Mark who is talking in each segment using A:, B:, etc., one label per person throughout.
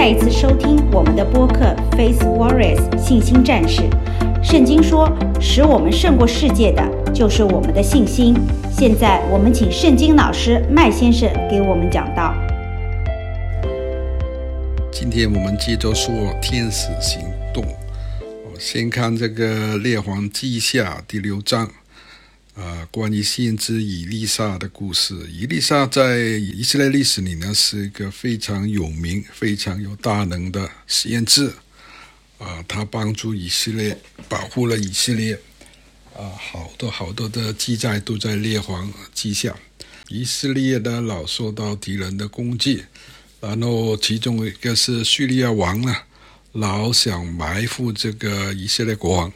A: 再一次收听我们的播客《Faith Warriors 信心战士》。圣经说：“使我们胜过世界的，就是我们的信心。”现在，我们请圣经老师麦先生给我们讲道。
B: 今天我们接着说天使行动。我先看这个《列王记下》第六章。啊，关于先知以利沙的故事。以利沙在以色列历史里呢，是一个非常有名、非常有大能的先知。啊，他帮助以色列，保护了以色列。啊，好多好多的记载都在列王记下。以色列的老受到敌人的攻击，然后其中一个是叙利亚王呢，老想埋伏这个以色列国王。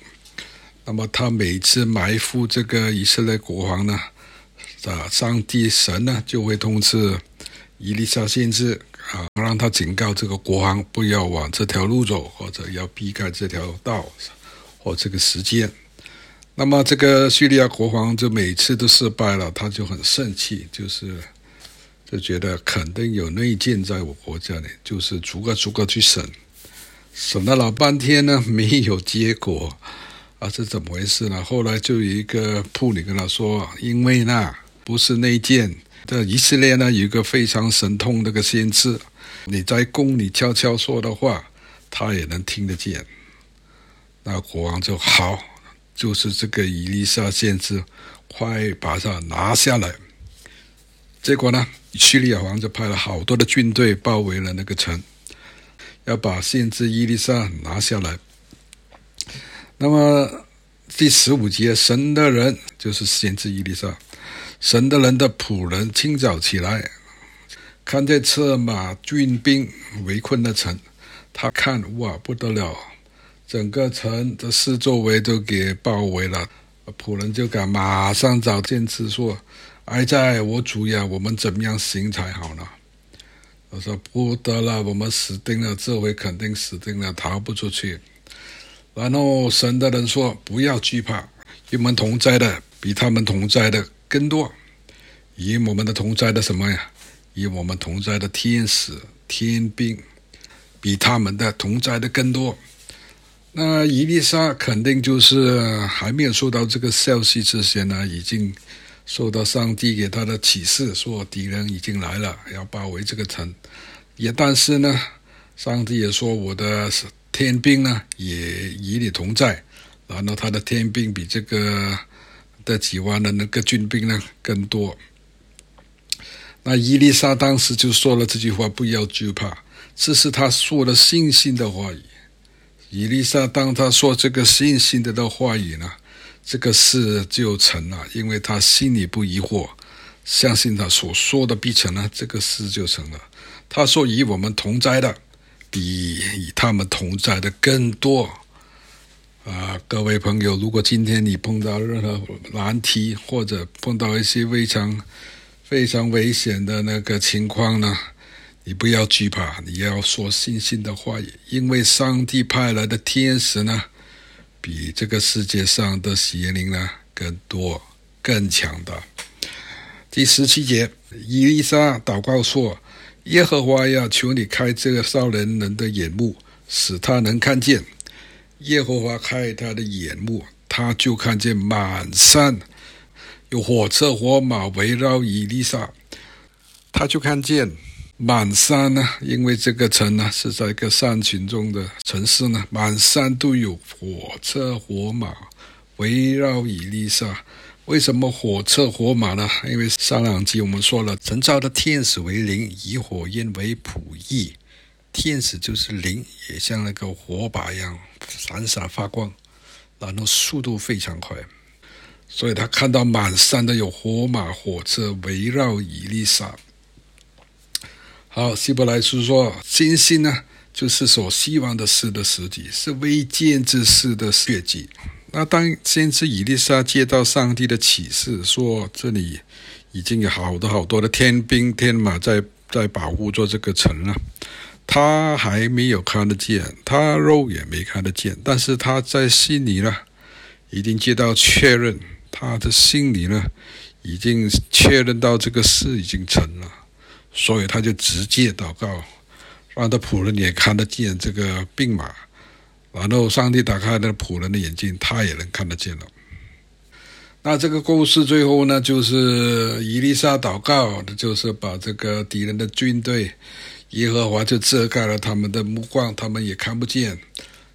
B: 那么他每次埋伏这个以色列国王呢，啊，上帝神呢就会通知伊丽莎先知啊，让他警告这个国王不要往这条路走，或者要避开这条道或这个时间。那么这个叙利亚国王就每次都失败了，他就很生气，就是就觉得肯定有内奸在我国家里，就是逐个逐个去审，审了老半天呢，没有结果。啊，这怎么回事呢？后来就有一个仆女跟他说：“因为呢，不是内奸，这以色列呢有一个非常神通的个先知，你在宫里悄悄说的话，他也能听得见。”那国王就好，就是这个伊丽莎先知，快把他拿下来。结果呢，叙利亚王就派了好多的军队包围了那个城，要把先知伊丽莎拿下来。那么第十五节，神的人就是先知伊利沙，神的人的仆人清早起来，看见车马军兵围困的城，他看哇不得了，整个城的四周围都给包围了，仆人就赶马上找先知说：“哎，在我主呀，我们怎么样行才好呢？”我说：“不得了，我们死定了，这回肯定死定了，逃不出去。”然后神的人说：“不要惧怕，与我们同在的比他们同在的更多。与我们的同在的什么呀？与我们同在的天使、天兵，比他们的同在的更多。那伊丽莎肯定就是还没有收到这个消息之前呢，已经受到上帝给他的启示，说敌人已经来了，要包围这个城。也但是呢，上帝也说我的。”天兵呢也与你同在，然后他的天兵比这个的几万的那个军兵呢更多。那伊丽莎当时就说了这句话：“不要惧怕。”这是他说了信心的话语。伊丽莎当他说这个信心的的话语呢，这个事就成了，因为他心里不疑惑，相信他所说的必成呢，这个事就成了。他说：“与我们同在的。”比与他们同在的更多啊！各位朋友，如果今天你碰到任何难题，或者碰到一些非常非常危险的那个情况呢，你不要惧怕，你要说信心的话，因为上帝派来的天使呢，比这个世界上的邪灵呢更多、更强大。第十七节，以利沙祷告说。耶和华要，求你开这个少年人的眼目，使他能看见。耶和华开他的眼目，他就看见满山有火车火马围绕以利沙。他就看见满山呢，因为这个城呢是在一个山群中的城市呢，满山都有火车火马围绕以利沙。为什么火车火马呢？因为上两集我们说了，神造的天使为灵，以火焰为仆役。天使就是灵，也像那个火把一样闪闪发光，然后速度非常快。所以他看到满山的有火马火车围绕以利沙。好，希伯来书说，信心呢，就是所希望的事的实体，是未见之事的血迹。那当先知以利沙接到上帝的启示，说这里已经有好多好多的天兵天马在在保护着这个城了，他还没有看得见，他肉眼没看得见，但是他在心里呢，已经接到确认，他的心里呢，已经确认到这个事已经成了，所以他就直接祷告，让他仆人也看得见这个病马。然后上帝打开那个仆人的眼睛，他也能看得见了。那这个故事最后呢，就是以利沙祷告，就是把这个敌人的军队，耶和华就遮盖了他们的目光，他们也看不见。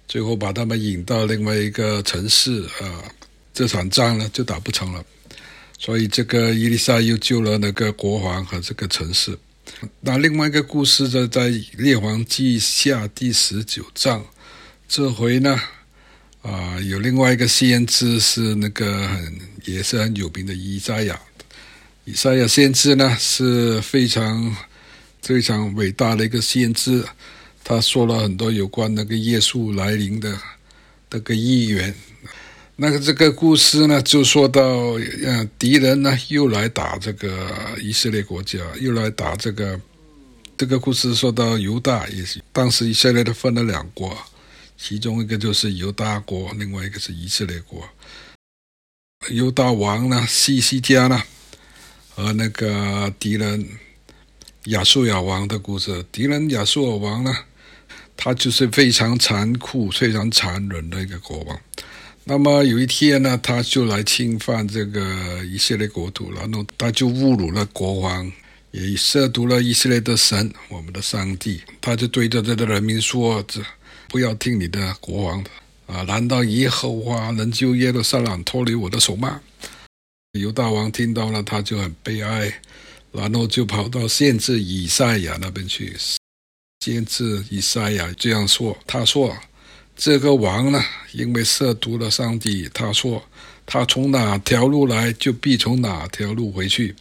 B: 最后把他们引到另外一个城市啊，这场仗呢就打不成了。所以这个以利沙又救了那个国王和这个城市。那另外一个故事呢在列王记下第十九章，这回呢啊有另外一个先知是那个很也是很有名的以赛亚。以赛亚先知呢是非常非常伟大的一个先知。他说了很多有关那个耶稣来临的那个预言。那个这个故事呢，就说到，呃，敌人呢又来打这个以色列国家，又来打这个。这个故事说到犹大，也是当时以色列的分了两国，其中一个就是犹大国，另外一个是以色列国。犹大王呢，西西家呢，和那个敌人亚述亚王的故事。敌人亚述亚王呢，他就是非常残酷、非常残忍的一个国王。那么有一天呢，他就来侵犯这个以色列国土，然后他就侮辱了国王，也亵渎了以色列的神，我们的上帝。他就对着这个人民说：“这不要听你的国王的啊！难道耶和华能救耶路撒冷脱离我的手吗？”犹大王听到了，他就很悲哀，然后就跑到先知以赛亚那边去。先知以赛亚这样说：“他说，这个王呢，因为亵渎了上帝，他说，他从哪条路来，就必从哪条路回去，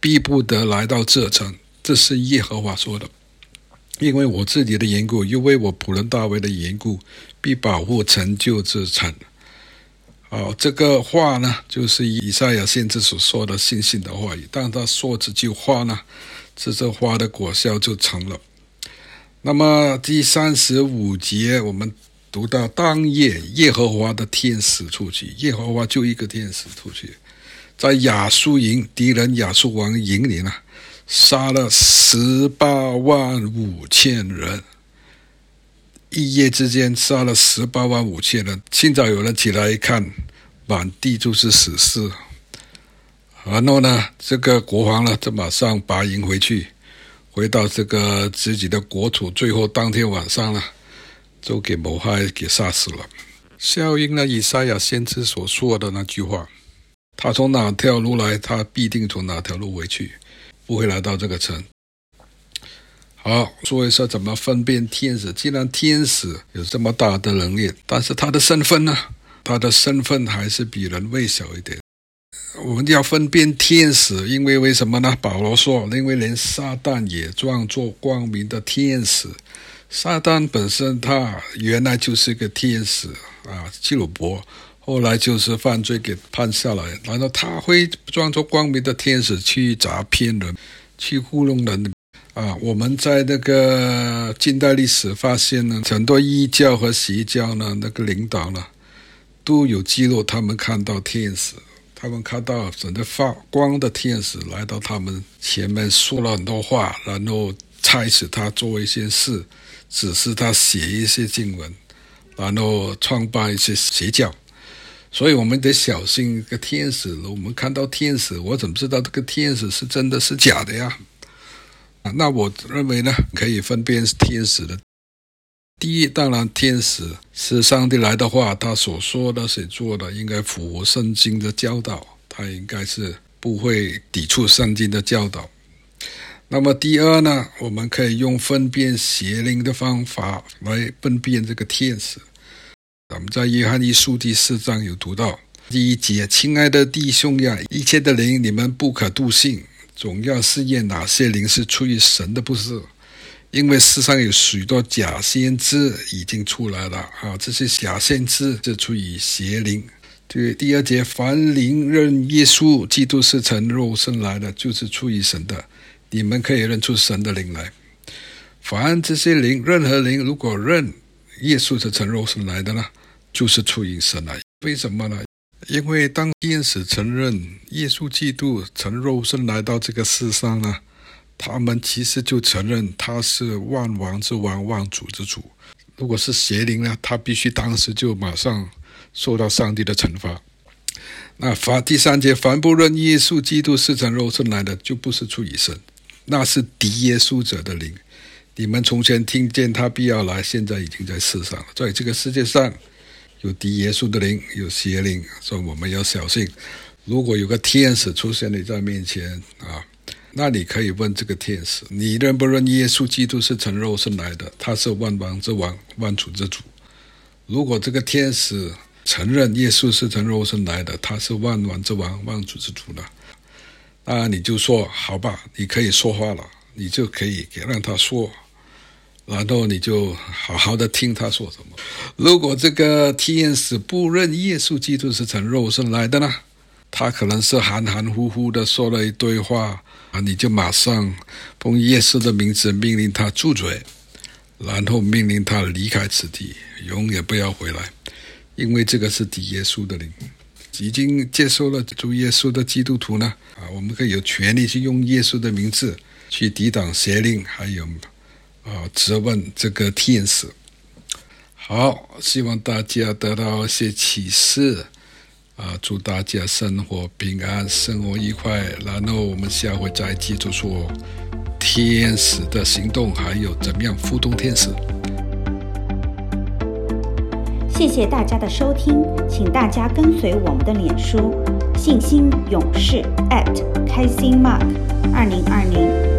B: 必不得来到这城。这是耶和华说的。因为我自己的缘故，又为我仆人大卫的缘故，必保护成就这城。”哦，这个话呢，就是以赛亚先知所说的信心的话语。当他说这句话呢，这这话的果效就成了。那么第三十五节，我们读到当夜，耶和华的天使出去，耶和华就一个天使出去，在亚述营敌人亚述王营里呢，杀了十八万五千人，一夜之间杀了十八万五千人。清早有人起来一看，满地就是死尸。然后呢，这个国王呢，就马上拔营回去。回到这个自己的国土，最后当天晚上呢，就给谋害给杀死了。效应了以赛亚先知所说的那句话：他从哪条路来，他必定从哪条路回去，不会来到这个城。好，说一下怎么分辨天使。既然天使有这么大的能力，但是他的身份呢？他的身份还是比人微小一点。我们要分辨天使，因为为什么呢？保罗说，因为连撒旦也装作光明的天使。撒旦本身他原来就是一个天使啊，基鲁伯，后来就是犯罪给判下来，然后他会装作光明的天使去诈骗人，去糊弄人啊。我们在那个近代历史发现呢，很多异教和邪教呢，那个领导呢，都有记录他们看到天使。他们看到整个发光的天使来到他们前面，说了很多话，然后差使他做一些事，指示他写一些经文，然后创办一些邪教。所以我们得小心一个天使。我们看到天使，我怎么知道这个天使是真的是假的呀？啊那我认为呢，可以分辨天使的。第一，当然，天使是上帝来的话，他所说的、所做的，应该符合圣经的教导，他应该是不会抵触圣经的教导。那么，第二呢，我们可以用分辨邪灵的方法来分辨这个天使。我们在约翰一书第四章有读到第一节：“亲爱的弟兄呀，一切的灵你们不可笃信，总要试验哪些灵是出于神的，不是。”因为世上有许多假先知已经出来了啊，这些假先知是出于邪灵。对，第二节，凡灵认耶稣基督是从肉身来的，就是出于神的。你们可以认出神的灵来。凡这些灵，任何灵，如果认耶稣是从肉身来的呢，就是出于神来。为什么呢？因为当天使承认耶稣基督从肉身来到这个世上呢，他们其实就承认他是万王之王、万主之主。如果是邪灵呢，他必须当时就马上受到上帝的惩罚。那凡第三节，凡不认耶稣基督是成肉身来的，就不是出于神，那是敌耶稣者的灵。你们从前听见他必要来，现在已经在世上了。在这个世界上，有敌耶稣的灵，有邪灵，所以我们要小心。如果有个天使出现你在面前啊，那你可以问这个天使：你认不认耶稣基督是成肉身来的？他是万王之王，万主之主。如果这个天使承认耶稣是成肉身来的，他是万王之王，万主之主的，那你就说好吧，你可以说话了，你就可以给让他说，然后你就好好的听他说什么。如果这个天使不认耶稣基督是从肉身来的呢？他可能是含含糊糊的说了一堆话啊，你就马上奉耶稣的名字命令他住嘴，然后命令他离开此地，永远不要回来，因为这个是敌耶稣的灵。已经接受了主耶稣的基督徒呢啊，我们可以有权利去用耶稣的名字去抵挡邪灵，还有啊质问这个天使。好，希望大家得到一些启示。啊！祝大家生活平安，生活愉快。然后我们下回再继续说天使的行动，还有怎么样互动天使。
A: 谢谢大家的收听，请大家跟随我们的脸书“信心勇士”@开心 Mark 二零二零。